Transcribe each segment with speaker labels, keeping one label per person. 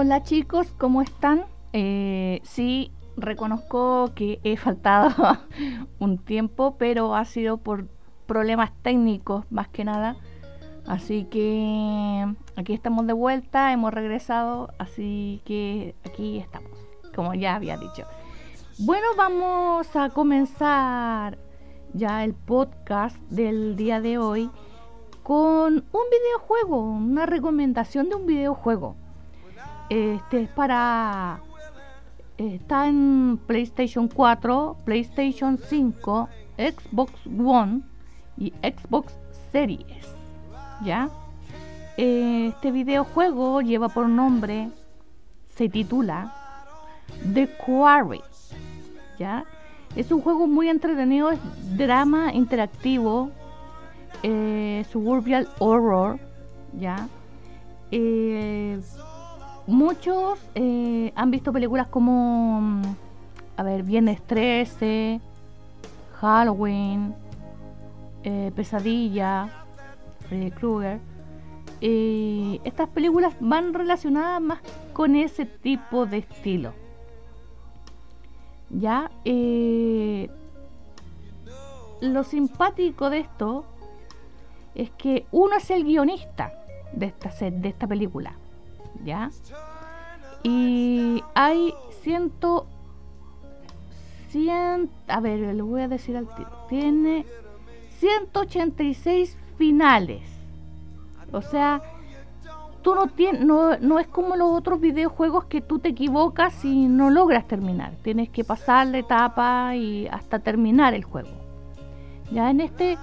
Speaker 1: Hola chicos, ¿cómo están? Eh, sí, reconozco que he faltado un tiempo, pero ha sido por problemas técnicos más que nada. Así que aquí estamos de vuelta, hemos regresado, así que aquí estamos, como ya había dicho. Bueno, vamos a comenzar ya el podcast del día de hoy con un videojuego, una recomendación de un videojuego. Este es para está en PlayStation 4, PlayStation 5, Xbox One y Xbox Series. ¿Ya? Este videojuego lleva por nombre, se titula The Quarry. ¿Ya? Es un juego muy entretenido, es drama interactivo, eh, suburbial horror, ¿ya? Eh, muchos eh, han visto películas como, a ver, Viernes 13, Halloween, Pesadilla, Freddy Krueger. estas películas van relacionadas más con ese tipo de estilo. Ya, eh, lo simpático de esto es que uno es el guionista de esta, de esta película, ¿ya? Y hay ciento... Cien, a ver, le voy a decir al tío. Tiene 186 finales. O sea, tú no no, no es como los otros videojuegos que tú te equivocas y no logras terminar. Tienes que pasar la etapa y hasta terminar el juego. Ya en este,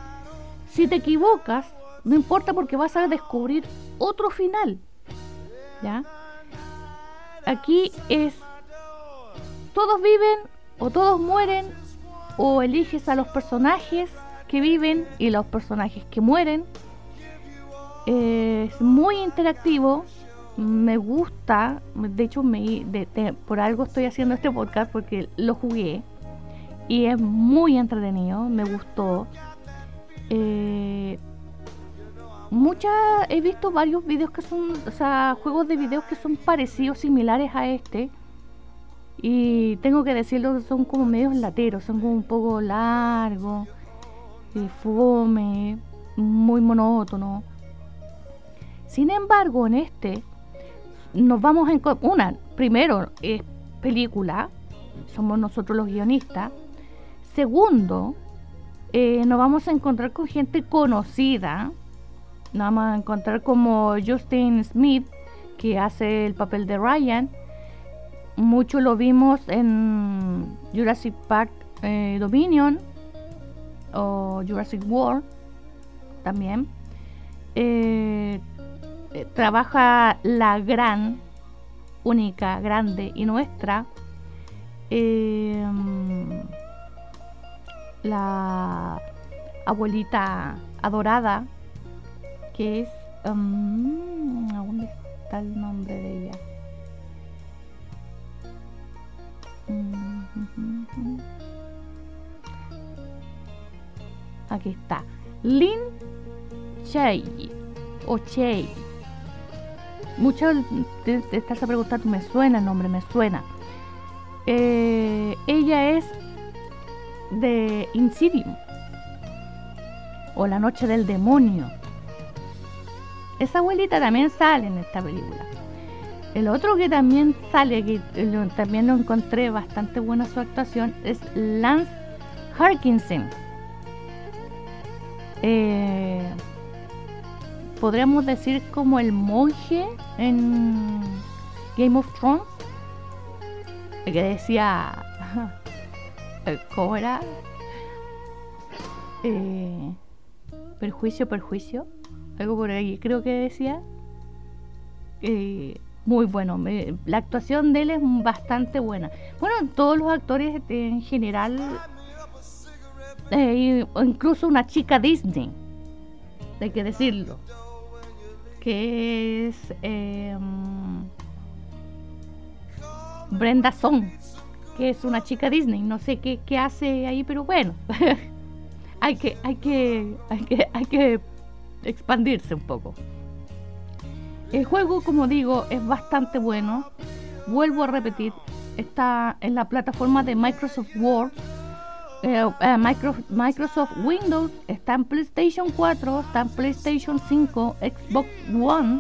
Speaker 1: si te equivocas, no importa porque vas a descubrir otro final. ¿Ya? Aquí es todos viven o todos mueren o eliges a los personajes que viven y los personajes que mueren es muy interactivo, me gusta, de hecho me, por algo estoy haciendo este podcast porque lo jugué y es muy entretenido, me gustó. Eh, muchas he visto varios videos que son, o sea, juegos de videos que son parecidos, similares a este. Y tengo que decirlo, son como medios lateros, son como un poco largos, eh, muy monótono. Sin embargo, en este nos vamos a una, primero es película, somos nosotros los guionistas. Segundo, eh, nos vamos a encontrar con gente conocida. Nos vamos a encontrar como Justin Smith, que hace el papel de Ryan. Mucho lo vimos en Jurassic Park eh, Dominion o Jurassic World también. Eh, eh, trabaja la gran, única, grande y nuestra, la abuelita adorada, que es... Um, ¿Dónde está el nombre de ella? Aquí está. Lin Chey o Chey Muchos te, estás a preguntar, me suena el nombre, me suena. Eh, ella es de Insidium o La Noche del Demonio. Esa abuelita también sale en esta película. El otro que también sale, que también lo encontré bastante buena su actuación, es Lance Harkinson. Eh, podríamos decir como el monje en Game of Thrones, que decía, ¿cómo era? Eh, perjuicio, perjuicio, algo por ahí, creo que decía. Eh, muy bueno, la actuación de él es bastante buena. Bueno, todos los actores en general, eh, incluso una chica Disney, hay que decirlo que es em, Brenda Song, que es una chica Disney. No sé qué, hace ahí, pero bueno, hay, que, hay, que, hay, que, hay que expandirse un poco. El juego, como digo, es bastante bueno. Vuelvo a repetir, está en la plataforma de Microsoft Word, eh, eh, Microsoft Windows, está en PlayStation 4, está en PlayStation 5, Xbox One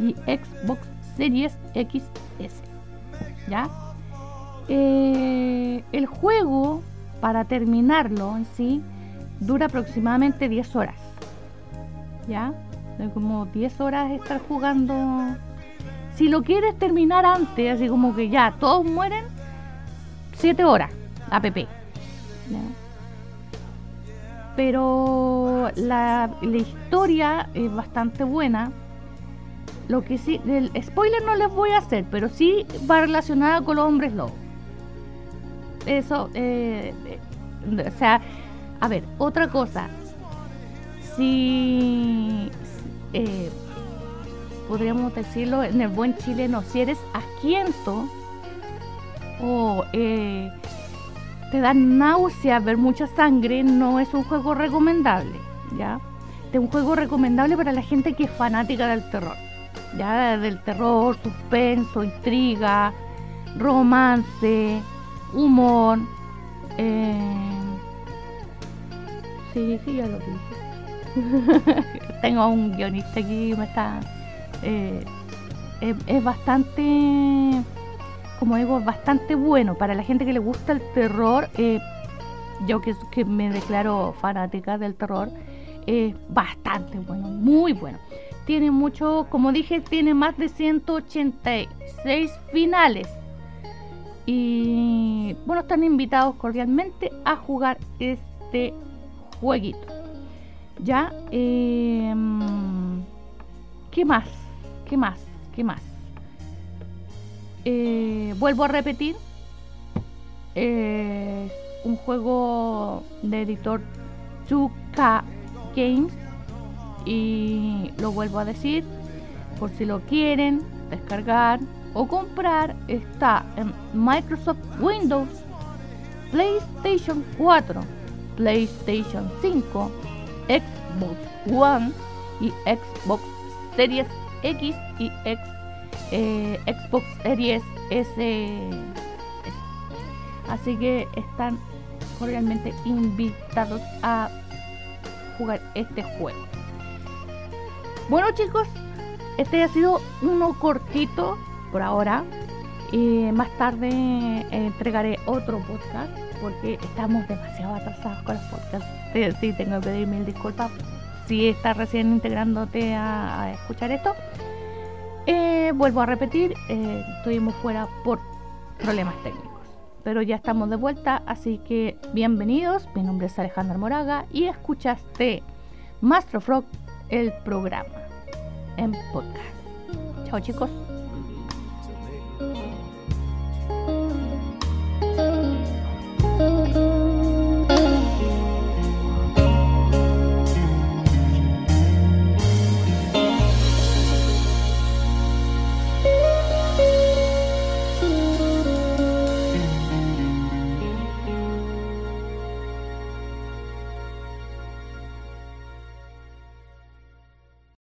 Speaker 1: y Xbox Series XS. ¿Ya? Eh, el juego, para terminarlo en sí, dura aproximadamente 10 horas. ¿Ya? como 10 horas estar jugando. Si lo quieres terminar antes, así como que ya todos mueren, 7 horas, app. Pero la, la historia es bastante buena lo que sí, el spoiler no les voy a hacer, pero sí va relacionada con los hombres lobos. Eso, eh, eh, o sea, a ver, otra cosa. Si, eh, podríamos decirlo en el buen chileno, si eres asquiento o te da náusea ver mucha sangre, no es un juego recomendable, ¿ya? Es un juego recomendable para la gente que es fanática del terror ya del terror, suspenso, intriga, romance, humor. Eh, sí, sí, ya lo dije. Tengo un guionista aquí, me está. Eh, es, bastante, como digo, es bastante bueno para la gente que le gusta el terror. Eh, yo que, que me declaro fanática del terror, es bastante bueno, muy bueno tiene mucho, como dije, tiene más de 186 finales. Y bueno, están invitados cordialmente a jugar este jueguito. Ya, em, ¿qué más? ¿Qué más? ¿Qué más? Eh, vuelvo a repetir. un juego de editor 2K Games y lo vuelvo a decir, por si lo quieren descargar o comprar, está en Microsoft Windows, PlayStation 4, PlayStation 5, Xbox One y Xbox Series X y eh, Xbox Series S. Así que están cordialmente invitados a jugar este juego. Bueno chicos, este ha sido uno cortito por ahora. Y más tarde eh, entregaré otro podcast porque estamos demasiado atrasados con los podcasts. Sí, tengo que pedir mil disculpas si estás recién integrándote a, escuchar esto. Eh, vuelvo a repetir, eh, estuvimos fuera por problemas técnicos. Pero ya estamos de vuelta, así que bienvenidos. Mi nombre es Alejandra Moraga y escuchaste Master Frog, el programa en podcast. Chao chicos.